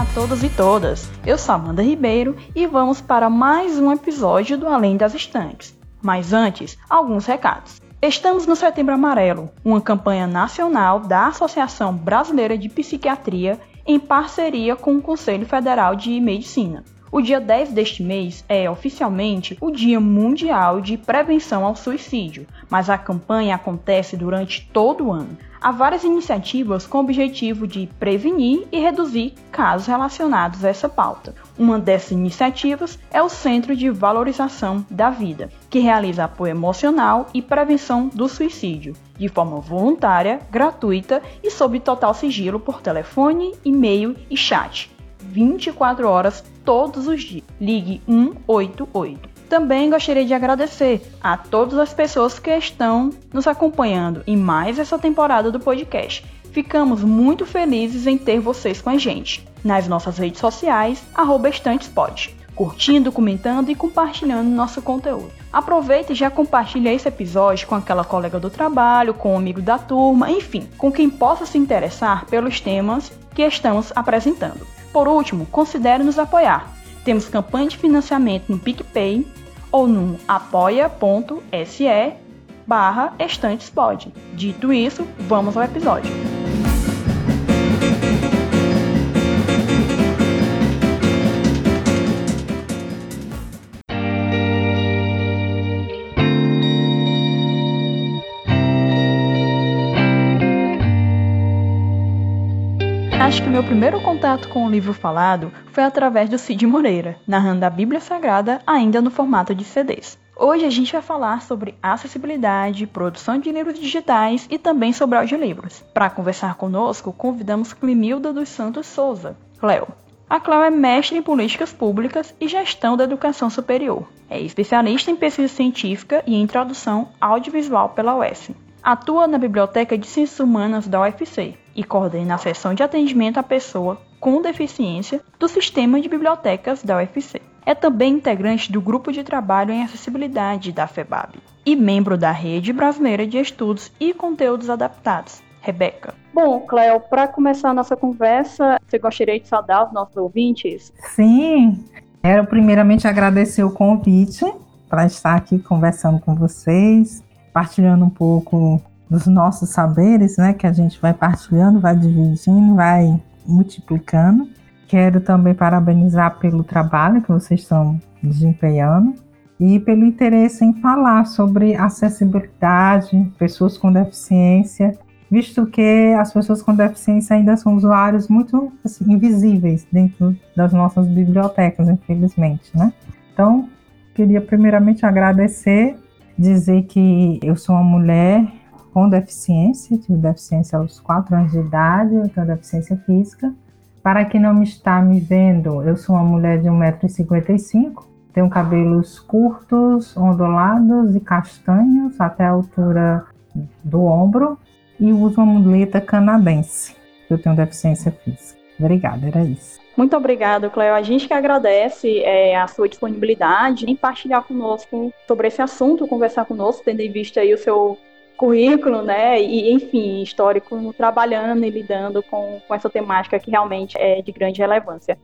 Olá a todos e todas, eu sou Amanda Ribeiro e vamos para mais um episódio do Além das Estantes. Mas antes, alguns recados. Estamos no Setembro Amarelo, uma campanha nacional da Associação Brasileira de Psiquiatria em parceria com o Conselho Federal de Medicina. O dia 10 deste mês é oficialmente o Dia Mundial de Prevenção ao Suicídio, mas a campanha acontece durante todo o ano. Há várias iniciativas com o objetivo de prevenir e reduzir casos relacionados a essa pauta. Uma dessas iniciativas é o Centro de Valorização da Vida, que realiza apoio emocional e prevenção do suicídio, de forma voluntária, gratuita e sob total sigilo por telefone, e-mail e chat 24 horas todos os dias. Ligue 188. Também gostaria de agradecer a todas as pessoas que estão nos acompanhando em mais essa temporada do podcast. Ficamos muito felizes em ter vocês com a gente nas nossas redes sociais, estantespod, curtindo, comentando e compartilhando nosso conteúdo. Aproveita e já compartilha esse episódio com aquela colega do trabalho, com um amigo da turma, enfim, com quem possa se interessar pelos temas que estamos apresentando. Por último, considere nos apoiar. Temos campanha de financiamento no PicPay ou no apoia.se barra estantespod. Dito isso, vamos ao episódio. Acho que meu primeiro contato com o livro falado foi através do Cid Moreira, narrando a Bíblia Sagrada ainda no formato de CDs. Hoje a gente vai falar sobre acessibilidade, produção de livros digitais e também sobre audiolivros. Para conversar conosco, convidamos Climilda dos Santos Souza, Cleo. A Cleo é mestre em políticas públicas e gestão da educação superior. É especialista em pesquisa científica e em tradução audiovisual pela UES. Atua na Biblioteca de Ciências Humanas da UFC e coordena a seção de atendimento à pessoa com deficiência do Sistema de Bibliotecas da UFC. É também integrante do Grupo de Trabalho em Acessibilidade da FEBAB e membro da Rede Brasileira de Estudos e Conteúdos Adaptados, Rebeca. Bom, Cléo, para começar a nossa conversa, você gostaria de saudar os nossos ouvintes? Sim, quero primeiramente agradecer o convite para estar aqui conversando com vocês partilhando um pouco dos nossos saberes, né, que a gente vai partilhando, vai dividindo, vai multiplicando. Quero também parabenizar pelo trabalho que vocês estão desempenhando e pelo interesse em falar sobre acessibilidade, pessoas com deficiência, visto que as pessoas com deficiência ainda são usuários muito assim, invisíveis dentro das nossas bibliotecas, infelizmente, né? Então, queria primeiramente agradecer dizer que eu sou uma mulher com deficiência, tive deficiência aos 4 anos de idade, eu tenho deficiência física. Para quem não está me vendo, eu sou uma mulher de 1,55m, tenho cabelos curtos, ondulados e castanhos até a altura do ombro e uso uma muleta canadense. Eu tenho deficiência física. Obrigada, era isso. Muito obrigado, Cleo. A gente que agradece é, a sua disponibilidade em partilhar conosco sobre esse assunto, conversar conosco, tendo em vista aí o seu currículo, né, e enfim, histórico, trabalhando e lidando com, com essa temática que realmente é de grande relevância.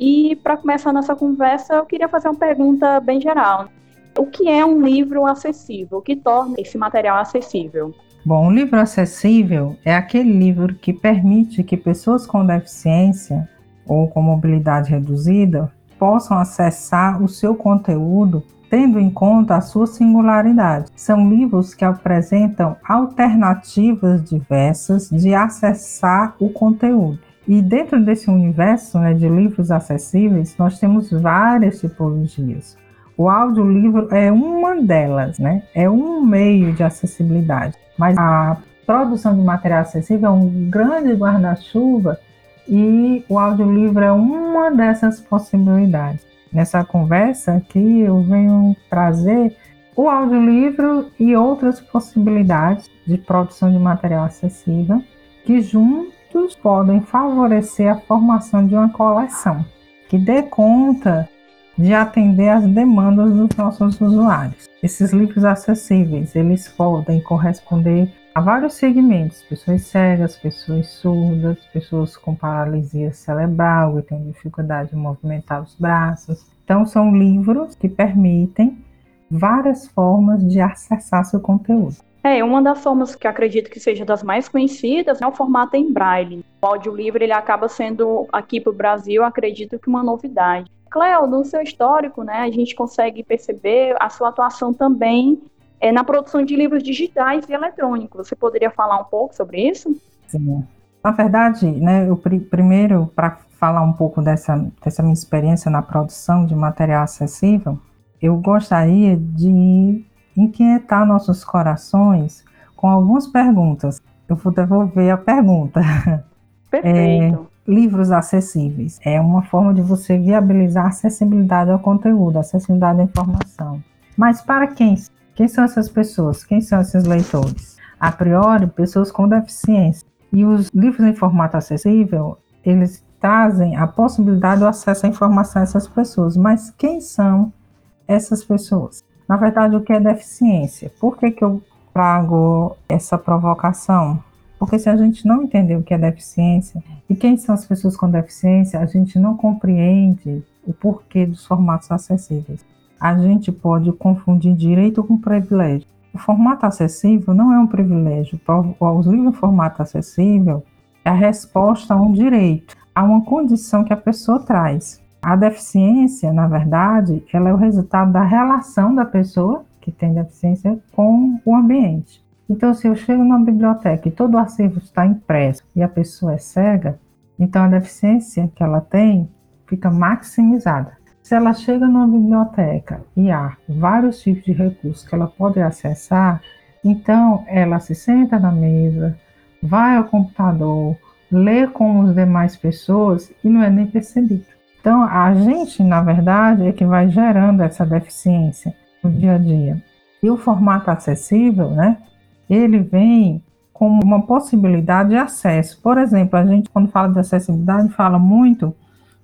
E para começar a nossa conversa, eu queria fazer uma pergunta bem geral. O que é um livro acessível? O que torna esse material acessível? Bom, um livro acessível é aquele livro que permite que pessoas com deficiência ou com mobilidade reduzida possam acessar o seu conteúdo tendo em conta a sua singularidade. São livros que apresentam alternativas diversas de acessar o conteúdo. E dentro desse universo né, de livros acessíveis, nós temos várias tipologias. O audiolivro é uma delas, né? É um meio de acessibilidade. Mas a produção de material acessível é um grande guarda-chuva e o audiolivro é uma dessas possibilidades. Nessa conversa aqui eu venho trazer o audiolivro e outras possibilidades de produção de material acessível que juntos podem favorecer a formação de uma coleção que dê conta de atender às demandas dos nossos usuários. Esses livros acessíveis, eles podem corresponder Há vários segmentos: pessoas cegas, pessoas surdas, pessoas com paralisia cerebral e têm dificuldade de movimentar os braços. Então, são livros que permitem várias formas de acessar seu conteúdo. É, uma das formas que acredito que seja das mais conhecidas é o formato em braille. O audiolivro ele acaba sendo, aqui para o Brasil, acredito que uma novidade. Cleo, no seu histórico, né, a gente consegue perceber a sua atuação também é, na produção de livros digitais e eletrônicos. Você poderia falar um pouco sobre isso? Sim. Na verdade, né, eu pr primeiro, para falar um pouco dessa, dessa minha experiência na produção de material acessível, eu gostaria de inquietar nossos corações com algumas perguntas. Eu vou devolver a pergunta. Perfeito. É, livros acessíveis. É uma forma de você viabilizar a acessibilidade ao conteúdo, acessibilidade à informação. Mas para quem? Quem são essas pessoas? Quem são esses leitores? A priori, pessoas com deficiência. E os livros em formato acessível, eles trazem a possibilidade do acesso à informação a essas pessoas. Mas quem são essas pessoas? Na verdade, o que é deficiência? Por que, que eu trago essa provocação? Porque se a gente não entender o que é deficiência e quem são as pessoas com deficiência, a gente não compreende o porquê dos formatos acessíveis. A gente pode confundir direito com privilégio. O formato acessível não é um privilégio. Os livros em formato acessível é a resposta a um direito, a uma condição que a pessoa traz. A deficiência, na verdade, ela é o resultado da relação da pessoa que tem deficiência com o ambiente. Então, se eu chego numa biblioteca e todo o acervo está impresso e a pessoa é cega, então a deficiência que ela tem fica maximizada. Se ela chega numa biblioteca e há vários tipos de recursos que ela pode acessar, então ela se senta na mesa, vai ao computador, lê com as demais pessoas e não é nem percebido. Então, a gente, na verdade, é que vai gerando essa deficiência no dia a dia. E o formato acessível, né? Ele vem como uma possibilidade de acesso. Por exemplo, a gente, quando fala de acessibilidade, fala muito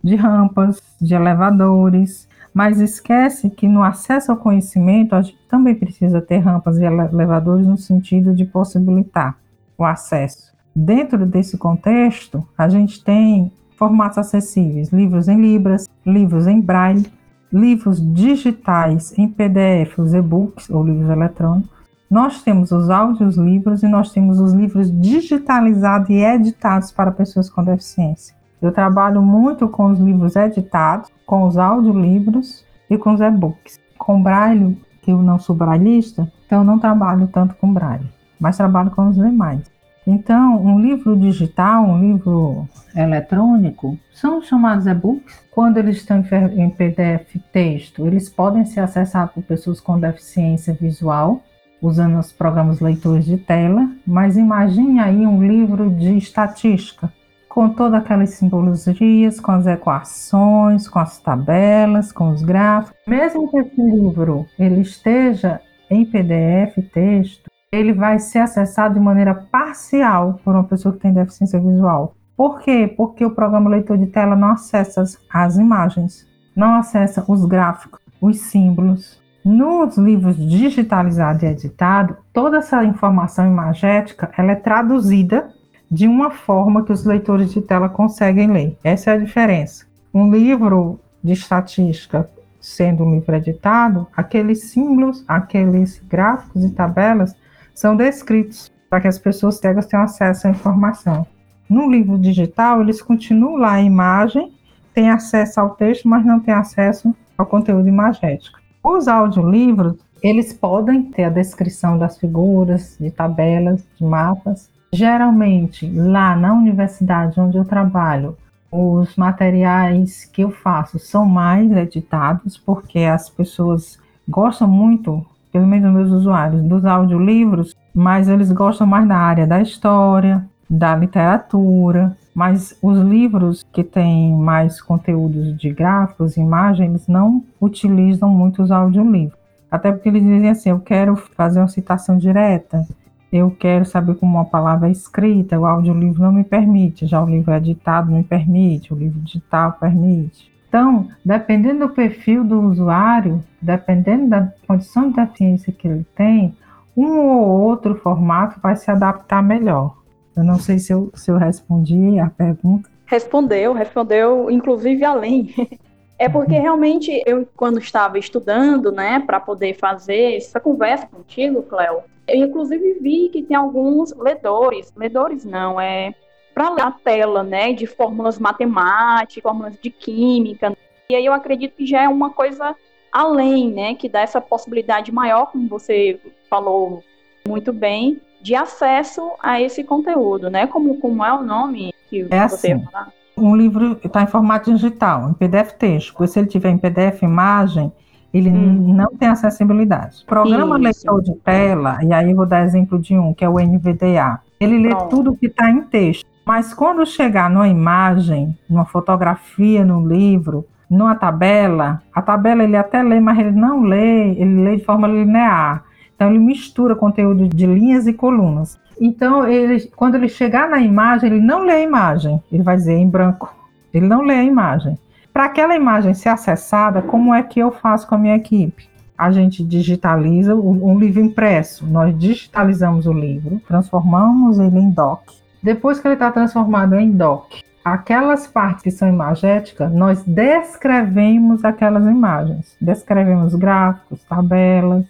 de rampas, de elevadores, mas esquece que no acesso ao conhecimento a gente também precisa ter rampas e elevadores no sentido de possibilitar o acesso. Dentro desse contexto, a gente tem formatos acessíveis, livros em libras, livros em braille, livros digitais em PDF, os e-books ou livros eletrônicos. Nós temos os áudios livros e nós temos os livros digitalizados e editados para pessoas com deficiência. Eu trabalho muito com os livros editados, com os audiolivros e com os e-books. Com braille, eu não sou brailleista, então não trabalho tanto com braille, mas trabalho com os demais. Então, um livro digital, um livro eletrônico, são chamados e-books. Quando eles estão em PDF texto, eles podem ser acessados por pessoas com deficiência visual, usando os programas leitores de tela. Mas imagine aí um livro de estatística, com todas aquelas simbologias, com as equações, com as tabelas, com os gráficos. Mesmo que esse livro ele esteja em PDF texto, ele vai ser acessado de maneira parcial por uma pessoa que tem deficiência visual. Por quê? Porque o programa leitor de tela não acessa as imagens, não acessa os gráficos, os símbolos. Nos livros digitalizados e editados, toda essa informação imagética ela é traduzida de uma forma que os leitores de tela conseguem ler. Essa é a diferença. Um livro de estatística sendo um livro editado, aqueles símbolos, aqueles gráficos e tabelas são descritos para que as pessoas cegas tenham acesso à informação. No livro digital, eles continuam lá a imagem, têm acesso ao texto, mas não têm acesso ao conteúdo imagético. Os audiolivros, eles podem ter a descrição das figuras, de tabelas, de mapas. Geralmente, lá na universidade onde eu trabalho, os materiais que eu faço são mais editados, porque as pessoas gostam muito pelo menos meus usuários, dos audiolivros, mas eles gostam mais da área da história, da literatura, mas os livros que têm mais conteúdos de gráficos, imagens, não utilizam muito os audiolivros. Até porque eles dizem assim: eu quero fazer uma citação direta, eu quero saber como uma palavra é escrita, o audiolivro não me permite, já o livro editado me permite, o livro digital permite. Então, dependendo do perfil do usuário, dependendo da condição de deficiência que ele tem, Um ou outro formato vai se adaptar melhor. Eu não sei se eu, se eu respondi a pergunta. Respondeu, respondeu, inclusive além. É porque uhum. realmente eu, quando estava estudando, né, para poder fazer essa conversa contigo, Cléo, eu inclusive vi que tem alguns ledores, ledores não, é para ler a tela, né, de fórmulas matemáticas, fórmulas de química. E aí eu acredito que já é uma coisa além, né, que dá essa possibilidade maior, como você falou muito bem, de acesso a esse conteúdo, né? Como, como é o nome que é você assim, falar? Um livro está em formato digital, em PDF texto. Se ele tiver em PDF imagem, ele hum. não tem acessibilidade. Programa Isso. leitor de tela, e aí eu vou dar exemplo de um, que é o NVDA. Ele lê Pronto. tudo que está em texto. Mas quando chegar numa imagem, numa fotografia, no livro, numa tabela, a tabela ele até lê, mas ele não lê, ele lê de forma linear. Então ele mistura conteúdo de linhas e colunas. Então ele, quando ele chegar na imagem, ele não lê a imagem, ele vai dizer em branco. Ele não lê a imagem. Para aquela imagem ser acessada, como é que eu faço com a minha equipe? A gente digitaliza um livro impresso. Nós digitalizamos o livro, transformamos ele em doc. Depois que ele está transformado em doc, aquelas partes que são imagéticas, nós descrevemos aquelas imagens. Descrevemos gráficos, tabelas,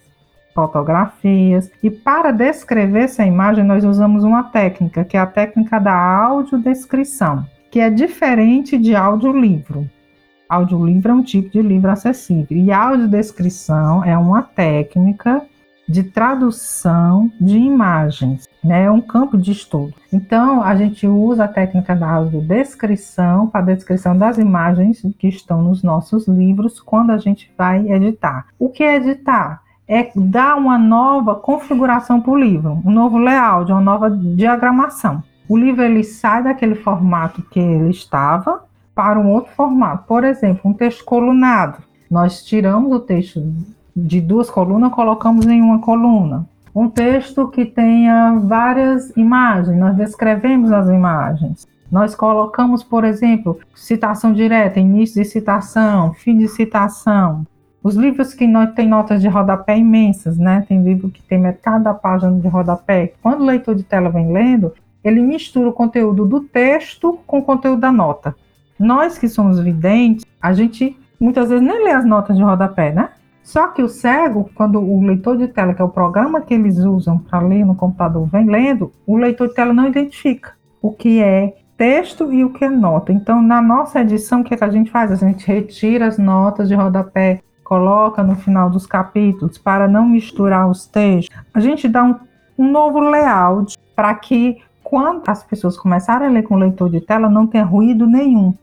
fotografias. E para descrever essa imagem, nós usamos uma técnica, que é a técnica da audiodescrição, que é diferente de audiolivro. Audiolivro é um tipo de livro acessível. E audiodescrição é uma técnica de tradução de imagens, né? É um campo de estudo. Então, a gente usa a técnica da audiodescrição para a descrição das imagens que estão nos nossos livros quando a gente vai editar. O que é editar? É dar uma nova configuração para o livro, um novo layout, uma nova diagramação. O livro ele sai daquele formato que ele estava para um outro formato. Por exemplo, um texto colunado. Nós tiramos o texto de duas colunas, colocamos em uma coluna. Um texto que tenha várias imagens, nós descrevemos as imagens. Nós colocamos, por exemplo, citação direta, início de citação, fim de citação. Os livros que nós têm notas de rodapé imensas, né? Tem livro que tem metade da página de rodapé. Quando o leitor de tela vem lendo, ele mistura o conteúdo do texto com o conteúdo da nota. Nós que somos videntes, a gente muitas vezes nem lê as notas de rodapé, né? Só que o cego, quando o leitor de tela, que é o programa que eles usam para ler no computador, vem lendo, o leitor de tela não identifica o que é texto e o que é nota. Então, na nossa edição, o que, é que a gente faz? A gente retira as notas de rodapé, coloca no final dos capítulos para não misturar os textos. A gente dá um, um novo layout para que quando as pessoas começarem a ler com leitor de tela, não tenha ruído nenhum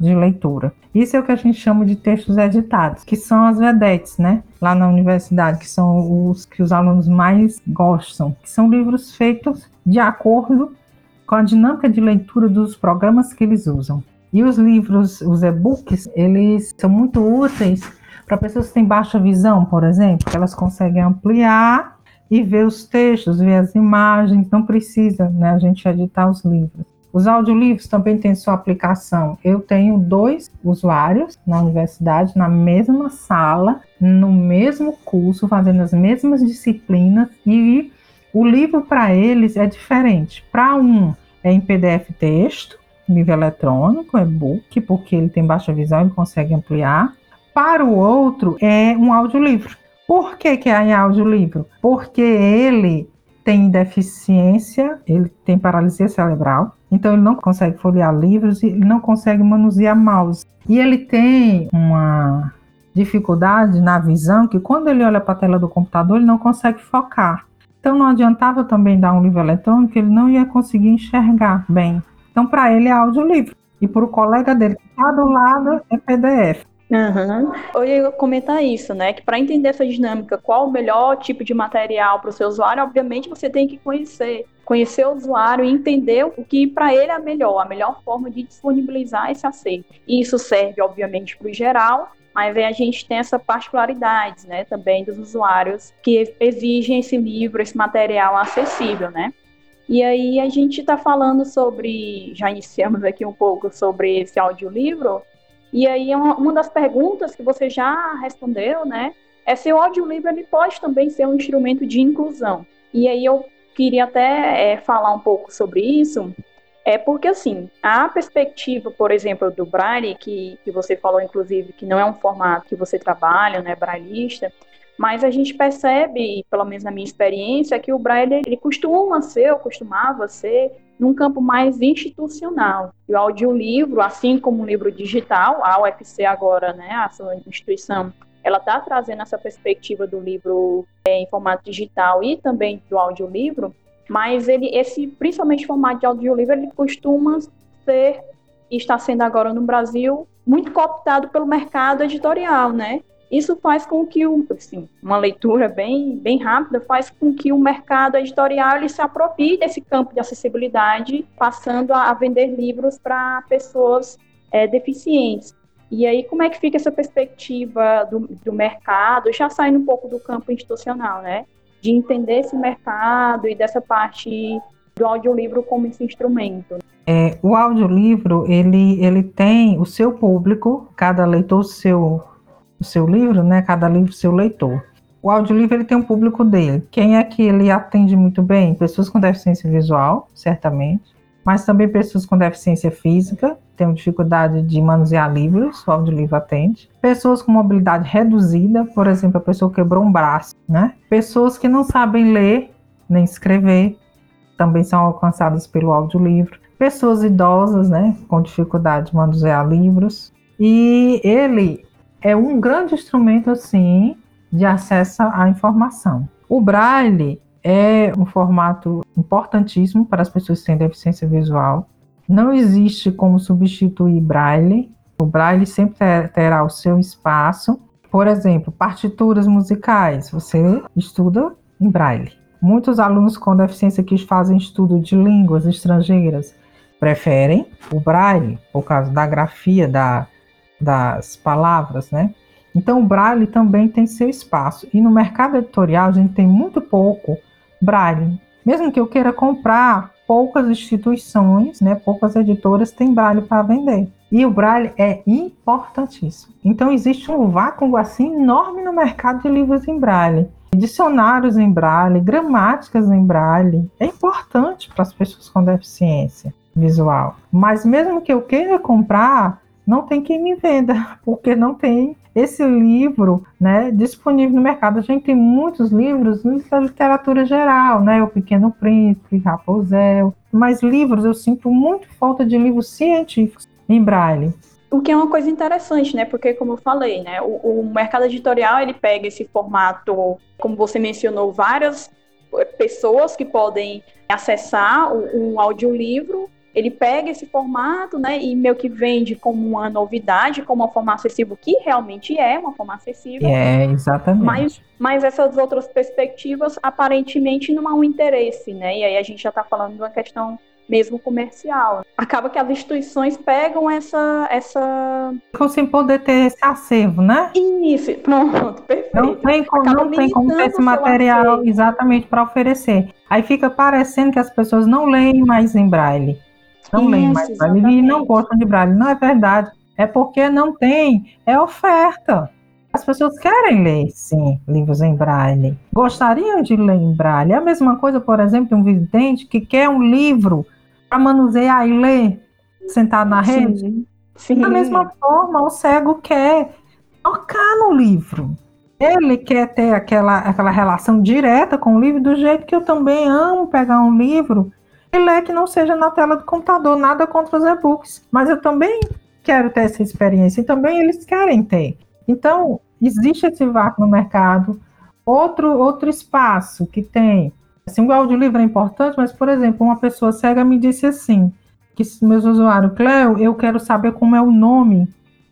de leitura. Isso é o que a gente chama de textos editados, que são as vedetes, né? Lá na universidade, que são os que os alunos mais gostam, que são livros feitos de acordo com a dinâmica de leitura dos programas que eles usam. E os livros, os e-books, eles são muito úteis para pessoas que têm baixa visão, por exemplo, elas conseguem ampliar e ver os textos, ver as imagens, não precisa né, a gente editar os livros. Os audiolivros também têm sua aplicação. Eu tenho dois usuários na universidade, na mesma sala, no mesmo curso, fazendo as mesmas disciplinas, e o livro para eles é diferente. Para um é em PDF texto, nível eletrônico, e-book, porque ele tem baixa visão e consegue ampliar. Para o outro é um audiolivro. Por que, que é audiolivro? Porque ele tem deficiência, ele tem paralisia cerebral, então ele não consegue folhear livros e não consegue manusear mouse. E ele tem uma dificuldade na visão que quando ele olha para a tela do computador ele não consegue focar. Então não adiantava também dar um livro eletrônico, ele não ia conseguir enxergar bem. Então para ele é audiolivro. E para o colega dele que está do lado é PDF. Uhum. Eu ia comentar isso, né? Que para entender essa dinâmica, qual o melhor tipo de material para o seu usuário, obviamente você tem que conhecer, conhecer o usuário e entender o que para ele é melhor, a melhor forma de disponibilizar esse acervo. E isso serve, obviamente, para o geral, mas aí a gente tem essa particularidade, né, também dos usuários que exigem esse livro, esse material acessível, né? E aí a gente está falando sobre, já iniciamos aqui um pouco sobre esse audiolivro, e aí, uma, uma das perguntas que você já respondeu, né, esse audiolivro ele pode também ser um instrumento de inclusão. E aí eu queria até é, falar um pouco sobre isso, é porque, assim, a perspectiva, por exemplo, do Braille, que, que você falou, inclusive, que não é um formato que você trabalha, né, braillista, mas a gente percebe, pelo menos na minha experiência, que o Braille ele costuma ser, ou costumava ser, num campo mais institucional. E o audiolivro, assim como o livro digital, a UFC agora, né, a sua instituição, ela está trazendo essa perspectiva do livro é, em formato digital e também do audiolivro, mas ele, esse, principalmente formato de audiolivro, ele costuma ser, e está sendo agora no Brasil, muito cooptado pelo mercado editorial, né? Isso faz com que, o, assim, uma leitura bem, bem rápida, faz com que o mercado editorial ele se aproprie desse campo de acessibilidade, passando a, a vender livros para pessoas é, deficientes. E aí, como é que fica essa perspectiva do, do mercado, já saindo um pouco do campo institucional, né? de entender esse mercado e dessa parte do audiolivro como esse instrumento. É, o audiolivro, ele, ele tem o seu público, cada leitor seu, o seu livro, né? Cada livro seu leitor. O audiolivro ele tem um público dele. Quem é que ele atende muito bem? Pessoas com deficiência visual, certamente, mas também pessoas com deficiência física, têm dificuldade de manusear livros, o audiolivro atende. Pessoas com mobilidade reduzida, por exemplo, a pessoa quebrou um braço, né? Pessoas que não sabem ler nem escrever, também são alcançadas pelo audiolivro. Pessoas idosas, né, com dificuldade de manusear livros. E ele é um grande instrumento, assim, de acesso à informação. O Braille é um formato importantíssimo para as pessoas que têm deficiência visual. Não existe como substituir Braille. O Braille sempre terá o seu espaço. Por exemplo, partituras musicais, você estuda em Braille. Muitos alunos com deficiência que fazem estudo de línguas estrangeiras preferem o Braille por causa da grafia da, das palavras, né? Então, o Braille também tem seu espaço. E no mercado editorial, a gente tem muito pouco Braille. Mesmo que eu queira comprar, poucas instituições, né, poucas editoras têm Braille para vender. E o Braille é importantíssimo. Então existe um vácuo assim enorme no mercado de livros em Braille. Dicionários em Braille, gramáticas em Braille. É importante para as pessoas com deficiência visual. Mas mesmo que eu queira comprar, não tem quem me venda, porque não tem esse livro né, disponível no mercado. A gente tem muitos livros da literatura geral, né? O Pequeno Príncipe, Rapunzel, mas livros eu sinto muito falta de livros científicos em braille. O que é uma coisa interessante, né? Porque, como eu falei, né? O, o mercado editorial ele pega esse formato, como você mencionou, várias pessoas que podem acessar um audiolivro ele pega esse formato, né, e meio que vende como uma novidade, como uma forma acessível, que realmente é uma forma acessível. É, exatamente. Mas, mas essas outras perspectivas, aparentemente, não há um interesse, né, e aí a gente já está falando de uma questão mesmo comercial. Acaba que as instituições pegam essa. essa... Ficam sem poder ter esse acervo, né? Isso, pronto, perfeito. Não tem como, não tem como ter esse material exatamente para oferecer. Aí fica parecendo que as pessoas não leem mais em braille não Isso, leem mais braille e não gostam de braille. Não é verdade. É porque não tem, é oferta. As pessoas querem ler, sim, livros em braille. Gostariam de ler em braille. É a mesma coisa, por exemplo, um vidente que quer um livro para manusear e ler sentado na rede. Sim, sim. Da mesma forma, o cego quer tocar no livro. Ele quer ter aquela, aquela relação direta com o livro, do jeito que eu também amo pegar um livro ler que não seja na tela do computador, nada contra os e-books. Mas eu também quero ter essa experiência e também eles querem ter. Então, existe esse vácuo no mercado. Outro, outro espaço que tem, assim, o audiolivro é importante, mas, por exemplo, uma pessoa cega me disse assim, que meus usuários, Cleo, eu quero saber como é o nome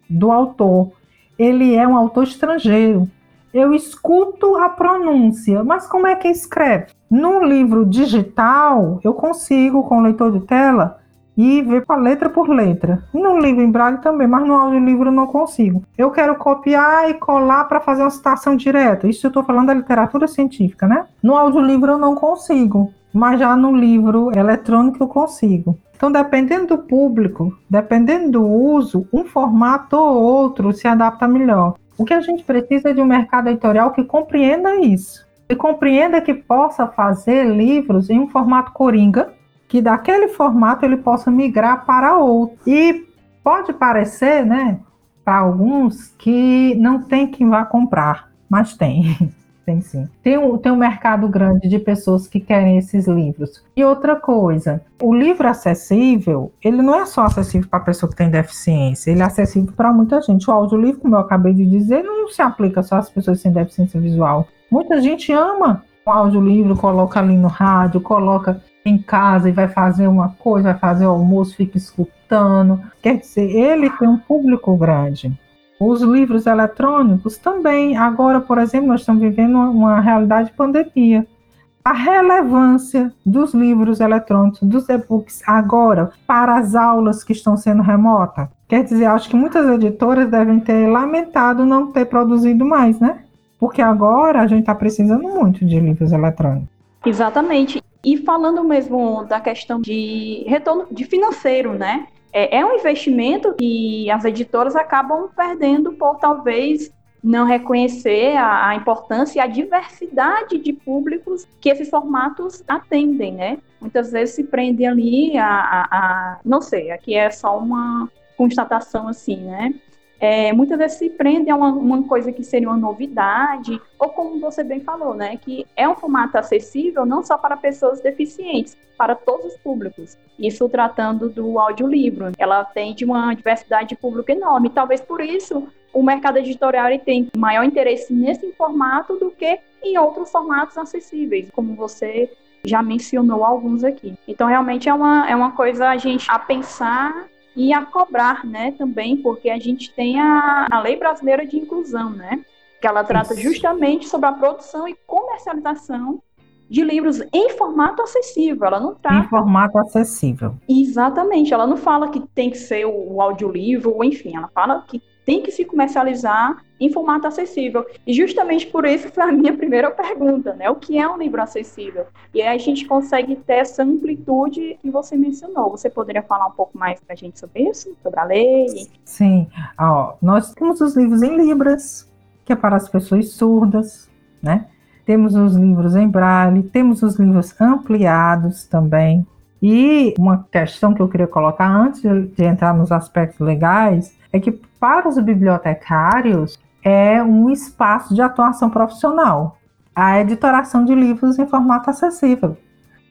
do autor. Ele é um autor estrangeiro eu escuto a pronúncia, mas como é que escreve? No livro digital, eu consigo, com o leitor de tela, e ver para letra por letra. No livro em braille também, mas no audiolivro eu não consigo. Eu quero copiar e colar para fazer uma citação direta. Isso eu estou falando da literatura científica, né? No audiolivro eu não consigo, mas já no livro eletrônico eu consigo. Então, dependendo do público, dependendo do uso, um formato ou outro se adapta melhor. O que a gente precisa é de um mercado editorial que compreenda isso. E compreenda que possa fazer livros em um formato coringa, que daquele formato ele possa migrar para outro. E pode parecer, né, para alguns, que não tem quem vá comprar, mas tem. Tem sim. Tem um, tem um mercado grande de pessoas que querem esses livros. E outra coisa, o livro acessível, ele não é só acessível para a pessoa que tem deficiência, ele é acessível para muita gente. O audiolivro, como eu acabei de dizer, não se aplica só às pessoas sem deficiência visual. Muita gente ama o audiolivro, coloca ali no rádio, coloca em casa e vai fazer uma coisa, vai fazer o almoço, fica escutando. Quer dizer, ele tem um público grande. Os livros eletrônicos também. Agora, por exemplo, nós estamos vivendo uma, realidade de pandemia. A relevância dos livros eletrônicos, dos e-books, agora, para as aulas que estão sendo remotas. Quer dizer, acho que muitas editoras devem ter lamentado não ter produzido mais, né? Porque agora a gente está precisando muito de livros eletrônicos. Exatamente. E falando mesmo da questão de retorno de financeiro, né? É, é um investimento que as editoras acabam perdendo por talvez não reconhecer a, a, importância e a diversidade de públicos que esses formatos atendem, né? Muitas vezes se prende ali a, a, a não sei, aqui é só uma constatação assim, né? É, muitas vezes se prende a uma, uma, coisa que seria uma novidade, ou como você bem falou, né, que é um formato acessível não só para pessoas deficientes, para todos os públicos. Isso tratando do audiolivro. Ela tem uma diversidade de público enorme. Talvez por isso o mercado editorial tem maior interesse nesse formato do que em outros formatos acessíveis, como você já mencionou alguns aqui. Então, realmente é uma, é uma coisa a gente a pensar e a cobrar, né, também, porque a gente tem a, a Lei Brasileira de Inclusão, né, que ela trata Isso. justamente sobre a produção e comercialização de livros em formato acessível. Ela não trata. Em formato acessível. Exatamente. Ela não fala que tem que ser o audiolivro, ou enfim, ela fala que tem que se comercializar em formato acessível. E justamente por isso foi a minha primeira pergunta, né? O que é um livro acessível? E aí a gente consegue ter essa amplitude que você mencionou. Você poderia falar um pouco mais para a gente sobre isso, sobre a lei? Sim. Ó, nós temos os livros em libras, que é para as pessoas surdas, né? Temos os livros em braille, temos os livros ampliados também. E uma questão que eu queria colocar antes de entrar nos aspectos legais é que para os bibliotecários é um espaço de atuação profissional, a editoração de livros em formato acessível,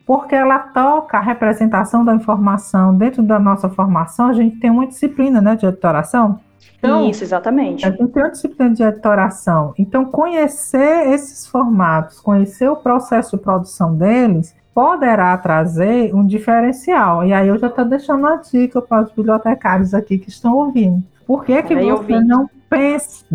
porque ela toca a representação da informação dentro da nossa formação. A gente tem uma disciplina né, de editoração. Então, Isso, exatamente. A gente tem uma disciplina de editoração. Então, conhecer esses formatos, conhecer o processo de produção deles, poderá trazer um diferencial. E aí eu já estou deixando uma dica para os bibliotecários aqui que estão ouvindo. Por que, que você não pensa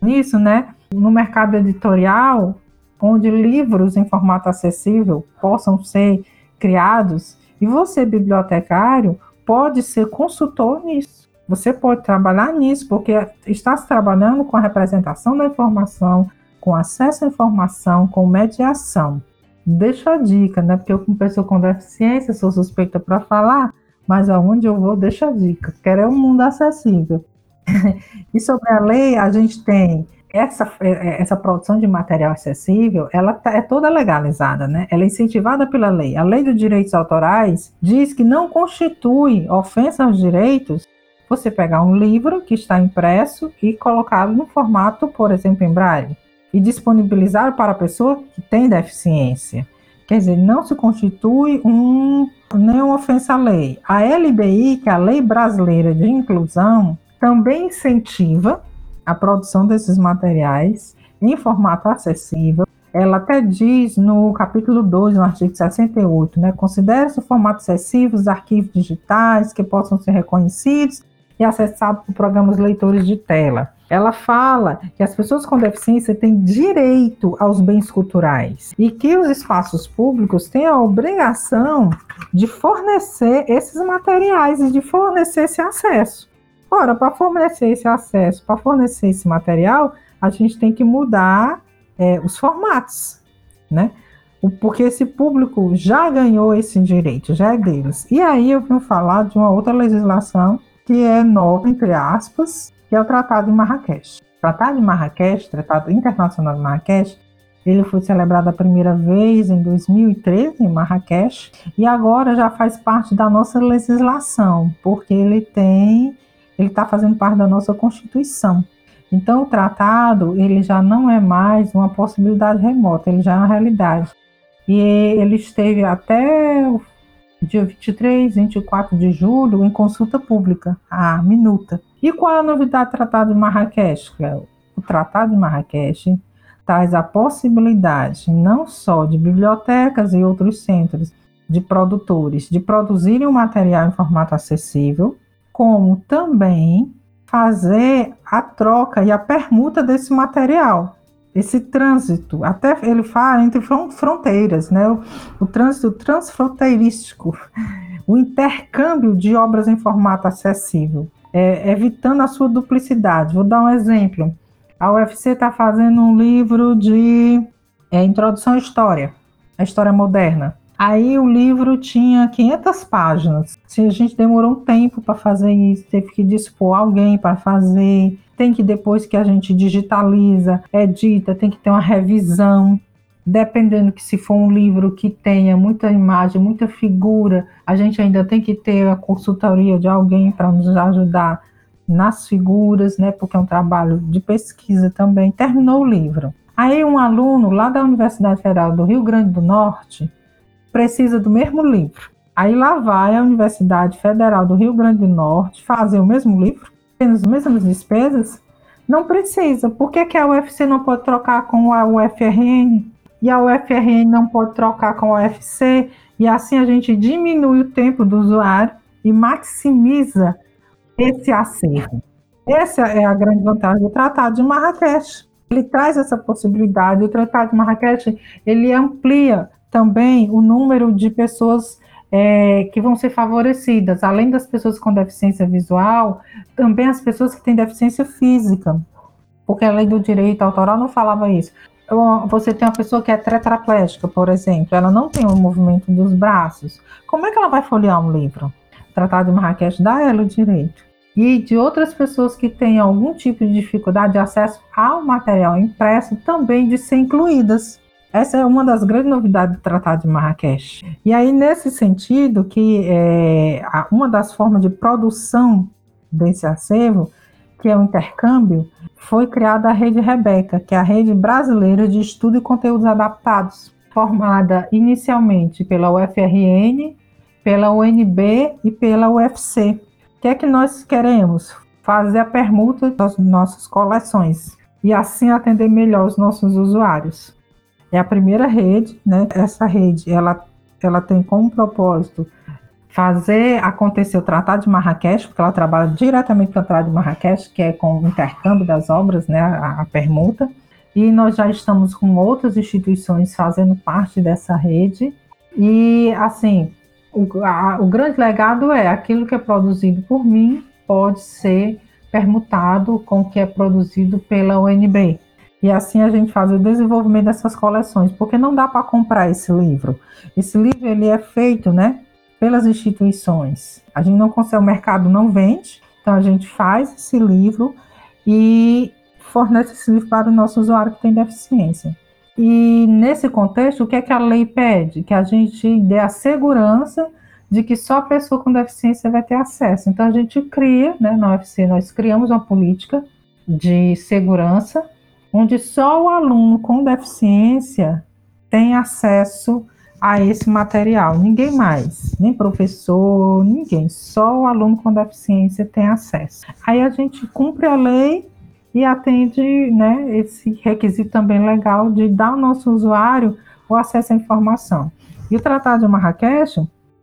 nisso, né? No mercado editorial, onde livros em formato acessível possam ser criados, e você, bibliotecário, pode ser consultor nisso. Você pode trabalhar nisso, porque está se trabalhando com a representação da informação, com acesso à informação, com mediação. Deixa a dica, né? Porque eu, como pessoa com deficiência, sou suspeita para falar, mas aonde eu vou, deixa a dica. Quero é um mundo acessível. e sobre a lei, a gente tem essa, é, é, essa produção de material acessível, ela tá, é toda legalizada, né? Ela é incentivada pela lei. A lei dos direitos autorais diz que não constitui ofensa aos direitos você pegar um livro que está impresso e colocá-lo no formato, por exemplo, em braille, e disponibilizar para a pessoa que tem deficiência. Quer dizer, não se constitui um, nenhuma ofensa à lei. A LBI, que é a Lei Brasileira de Inclusão, também incentiva a produção desses materiais em formato acessível. Ela até diz no capítulo 2, no artigo 68, né, considere-se o formato acessível os arquivos digitais que possam ser reconhecidos e acessados por programas leitores de tela. Ela fala que as pessoas com deficiência têm direito aos bens culturais e que os espaços públicos têm a obrigação de fornecer esses materiais e de fornecer esse acesso. Ora, para fornecer esse acesso, para fornecer esse material, a gente tem que mudar é, os formatos, né? Porque esse público já ganhou esse direito, já é deles. E aí eu vim falar de uma outra legislação que é nova, entre aspas, que é o Tratado de Marrakech. Tratado de Marrakech, Tratado Internacional de Marrakech, ele foi celebrado a primeira vez em 2013 em Marrakech e agora já faz parte da nossa legislação, porque ele tem, ele está fazendo parte da nossa Constituição. Então o tratado ele já não é mais uma possibilidade remota, ele já é uma realidade. E ele esteve até o dia 23, 24 de julho em consulta pública, a minuta. E qual é a novidade do Tratado de Marrakech, Cléo? O Tratado de Marrakech traz a possibilidade não só de bibliotecas e outros centros de produtores de produzirem o um material em formato acessível, como também fazer a troca e a permuta desse material, esse trânsito, até ele fala entre fronteiras, né? O, o trânsito transfronteirístico, o intercâmbio de obras em formato acessível, é, evitando a sua duplicidade. Vou dar um exemplo. A UFC está fazendo um livro de é, introdução à história, a história moderna. Aí o livro tinha 500 páginas. Se a gente demorou um tempo para fazer isso, teve que dispor alguém para fazer. Tem que depois que a gente digitaliza, edita, tem que ter uma revisão. Dependendo que se for um livro que tenha muita imagem, muita figura, a gente ainda tem que ter a consultoria de alguém para nos ajudar nas figuras, né? Porque é um trabalho de pesquisa também. Terminou o livro. Aí um aluno lá da Universidade Federal do Rio Grande do Norte precisa do mesmo livro. Aí lá vai a Universidade Federal do Rio Grande do Norte fazer o mesmo livro, as mesmas despesas? Não precisa. Por que, que a UFC não pode trocar com a UFRN? E a UFRN não pode trocar com a UFC? E assim a gente diminui o tempo do usuário e maximiza esse acervo. Essa é a grande vantagem do Tratado de Marrakech. Ele traz essa possibilidade. O Tratado de Marrakech ele amplia também o número de pessoas é, que vão ser favorecidas, além das pessoas com deficiência visual, também as pessoas que têm deficiência física, porque a lei do direito autoral não falava isso. Você tem uma pessoa que é tetraplégica, por exemplo, ela não tem o movimento dos braços. Como é que ela vai folhear um livro? Tratado de Marrakech dá ela o direito. E de outras pessoas que têm algum tipo de dificuldade de acesso ao material impresso também de ser incluídas. Essa é uma das grandes novidades do Tratado de Marrakech. E aí, nesse sentido, que é, uma das formas de produção desse acervo, que é o intercâmbio, foi criada a Rede Rebeca, que é a Rede Brasileira de Estudo e Conteúdos Adaptados, formada inicialmente pela UFRN, pela UNB e pela UFC. O que é que nós queremos? Fazer a permuta das nossas coleções e assim atender melhor os nossos usuários é a primeira rede, né? Essa rede, ela, ela tem como propósito fazer acontecer o Tratado de Marrakech, porque ela trabalha diretamente com o Tratado de Marrakech, que é com o intercâmbio das obras, né, a, a permuta, e nós já estamos com outras instituições fazendo parte dessa rede, e assim, o, a, o grande legado é aquilo que é produzido por mim pode ser permutado com o que é produzido pela UNB, e assim a gente faz o desenvolvimento dessas coleções, porque não dá para comprar esse livro. Esse livro ele é feito, né, pelas instituições. A gente não consegue, o mercado não vende, então a gente faz esse livro e fornece esse livro para o nosso usuário que tem deficiência. E nesse contexto, o que é que a lei pede? Que a gente dê a segurança de que só a pessoa com deficiência vai ter acesso. Então a gente cria, né, na UFC nós criamos uma política de segurança onde só o aluno com deficiência tem acesso a esse material, ninguém mais, nem professor, ninguém, só o aluno com deficiência tem acesso. Aí a gente cumpre a lei e atende né, esse requisito também legal de dar ao nosso usuário o acesso à informação. E o Tratado de Marrakech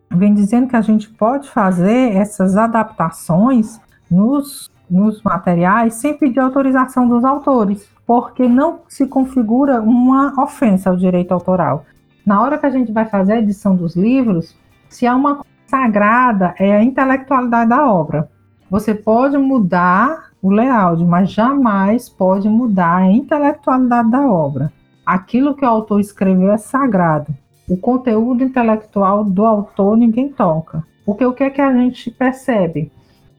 vem dizendo que a gente pode fazer essas adaptações nos, nos materiais sem pedir autorização dos autores porque não se configura uma ofensa ao direito autoral. Na hora que a gente vai fazer a edição dos livros, se há uma sagrada é a intelectualidade da obra. Você pode mudar o layout, mas jamais pode mudar a intelectualidade da obra. Aquilo que o autor escreveu é sagrado. O conteúdo intelectual do autor ninguém toca. Porque o que é que a gente percebe?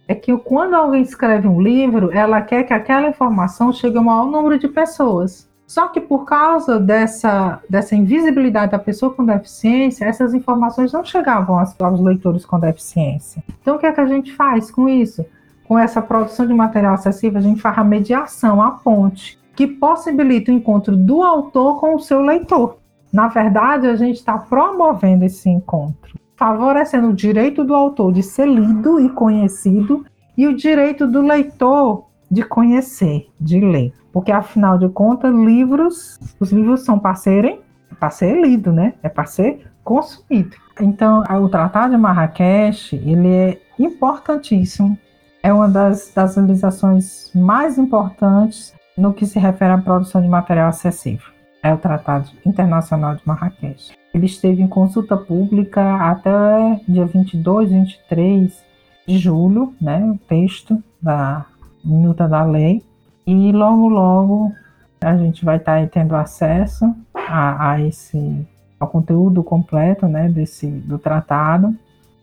É que quando alguém escreve um livro, ela quer que aquela informação chegue ao maior número de pessoas. Só que por causa dessa, dessa invisibilidade da pessoa com deficiência, essas informações não chegavam aos, aos leitores com deficiência. Então, o que é que a gente faz com isso? Com essa produção de material acessível, a gente faz a mediação, a ponte, que possibilita o encontro do autor com o seu leitor. Na verdade, a gente está promovendo esse encontro, favorecendo o direito do autor de ser lido e conhecido e o direito do leitor de conhecer, de ler. Porque afinal de contas, livros, os livros são para serem, para ser lido, né? É para ser consumido. Então, o Tratado de Marrakech, ele é importantíssimo. É uma das, das realizações mais importantes no que se refere à produção de material acessível. É o Tratado Internacional de Marrakech. Ele esteve em consulta pública até dia 22, 23 de julho, né, o texto da minuta da lei, e logo, logo a gente vai estar tá tendo acesso a, a, esse ao conteúdo completo né, desse, do tratado.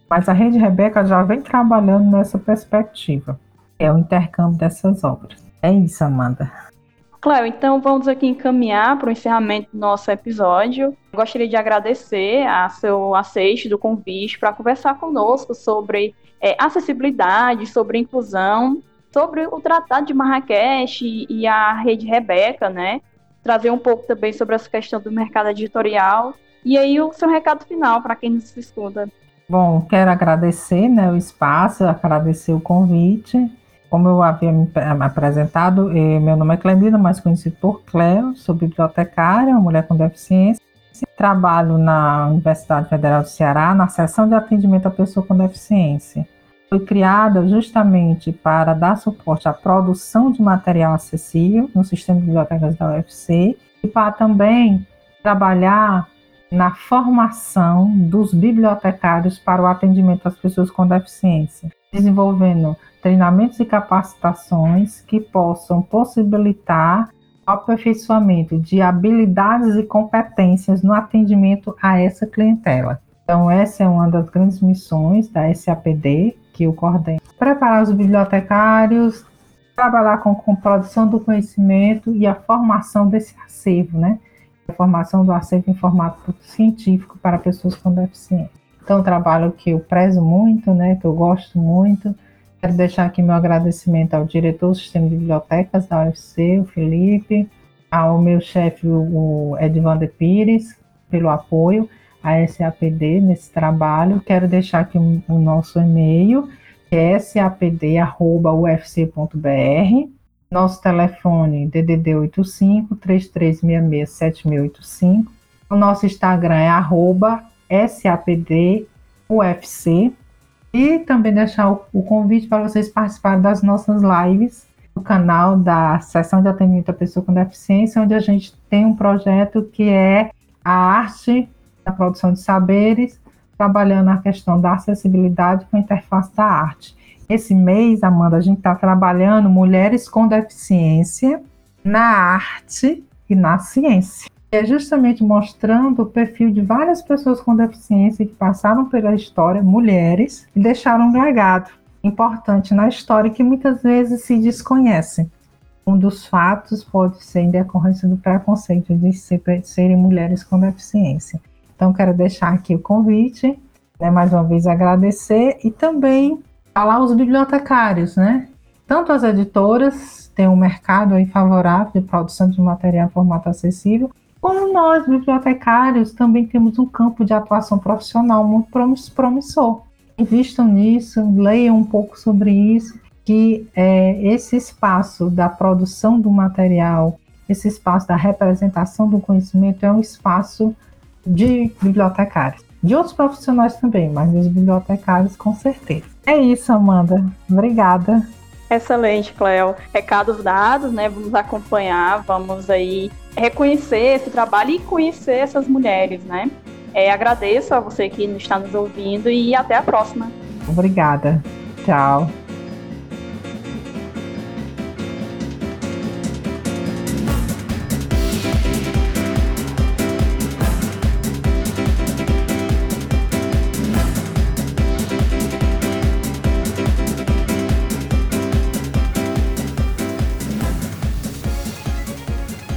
Mas a Rede Rebeca já vem trabalhando nessa perspectiva. É o intercâmbio dessas obras. É isso, Amanda. Cléo, então vamos aqui encaminhar para o encerramento do nosso episódio. Gostaria de agradecer a seu aceite do convite para conversar conosco sobre é, acessibilidade, sobre inclusão sobre o Tratado de Marrakech e a Rede Rebeca, né? Trazer um pouco também sobre essa questão do mercado editorial. E aí o seu recado final para quem nos escuta. Bom, quero agradecer né, o espaço, agradecer o convite. Como eu havia me apresentado, eh, meu nome é Clemina, mais conhecido por Cleo, sou bibliotecária, mulher com deficiência. Trabalho na Universidade Federal do Ceará, na seção de atendimento à pessoa com deficiência foi criada justamente para dar suporte à produção de material acessível no sistema de bibliotecas da UFC e para também trabalhar na formação dos bibliotecários para o atendimento às pessoas com deficiência, desenvolvendo treinamentos e capacitações que possam possibilitar o aperfeiçoamento de habilidades e competências no atendimento a essa clientela. Então, essa é uma das grandes missões da SAPD, que o coordena. Preparar os bibliotecários, trabalhar com, com produção do conhecimento e a formação desse acervo, né? A formação do acervo em formato científico para pessoas com deficiência. Então, um trabalho que eu prezo muito, né? Que eu gosto muito. Quero deixar aqui meu agradecimento ao diretor do Sistema de Bibliotecas da UFC, o Felipe, ao meu chefe, o Edvander Pires, pelo apoio a SAPD nesse trabalho. Quero deixar aqui o nosso e-mail, que é sapd.ufc.br. Nosso telefone DDD 85 3366 7685. O nosso Instagram é arroba sapdufc. E também deixar o, o convite para vocês participarem das nossas lives no canal da Seção de Atendimento à Pessoa com Deficiência, onde a gente tem um projeto que é a arte da produção de saberes, trabalhando a questão da acessibilidade com a interface da arte. Esse mês, Amanda, a gente está trabalhando mulheres com deficiência na arte e na ciência. É justamente mostrando o perfil de várias pessoas com deficiência que passaram pela história, mulheres, e deixaram um legado importante na história que muitas vezes se desconhece. Um dos fatos pode ser em decorrência do preconceito de ser, serem mulheres com deficiência. Então, quero deixar aqui o convite, né, mais uma vez agradecer e também falar aos bibliotecários, né? Tanto as editoras têm um mercado aí favorável de produção de material em formato acessível, como nós, bibliotecários, também temos um campo de atuação profissional muito promissor. Invistam nisso, leiam um pouco sobre isso, que é, esse espaço da produção do material, esse espaço da representação do conhecimento é um espaço de bibliotecários. De outros profissionais também, mas dos bibliotecários com certeza. É isso, Amanda. Obrigada. Excelente, Cléo. Recados dados, né? Vamos acompanhar, vamos aí reconhecer esse trabalho e conhecer essas mulheres, né? É, agradeço a você que está nos ouvindo e até a próxima. Obrigada. Tchau.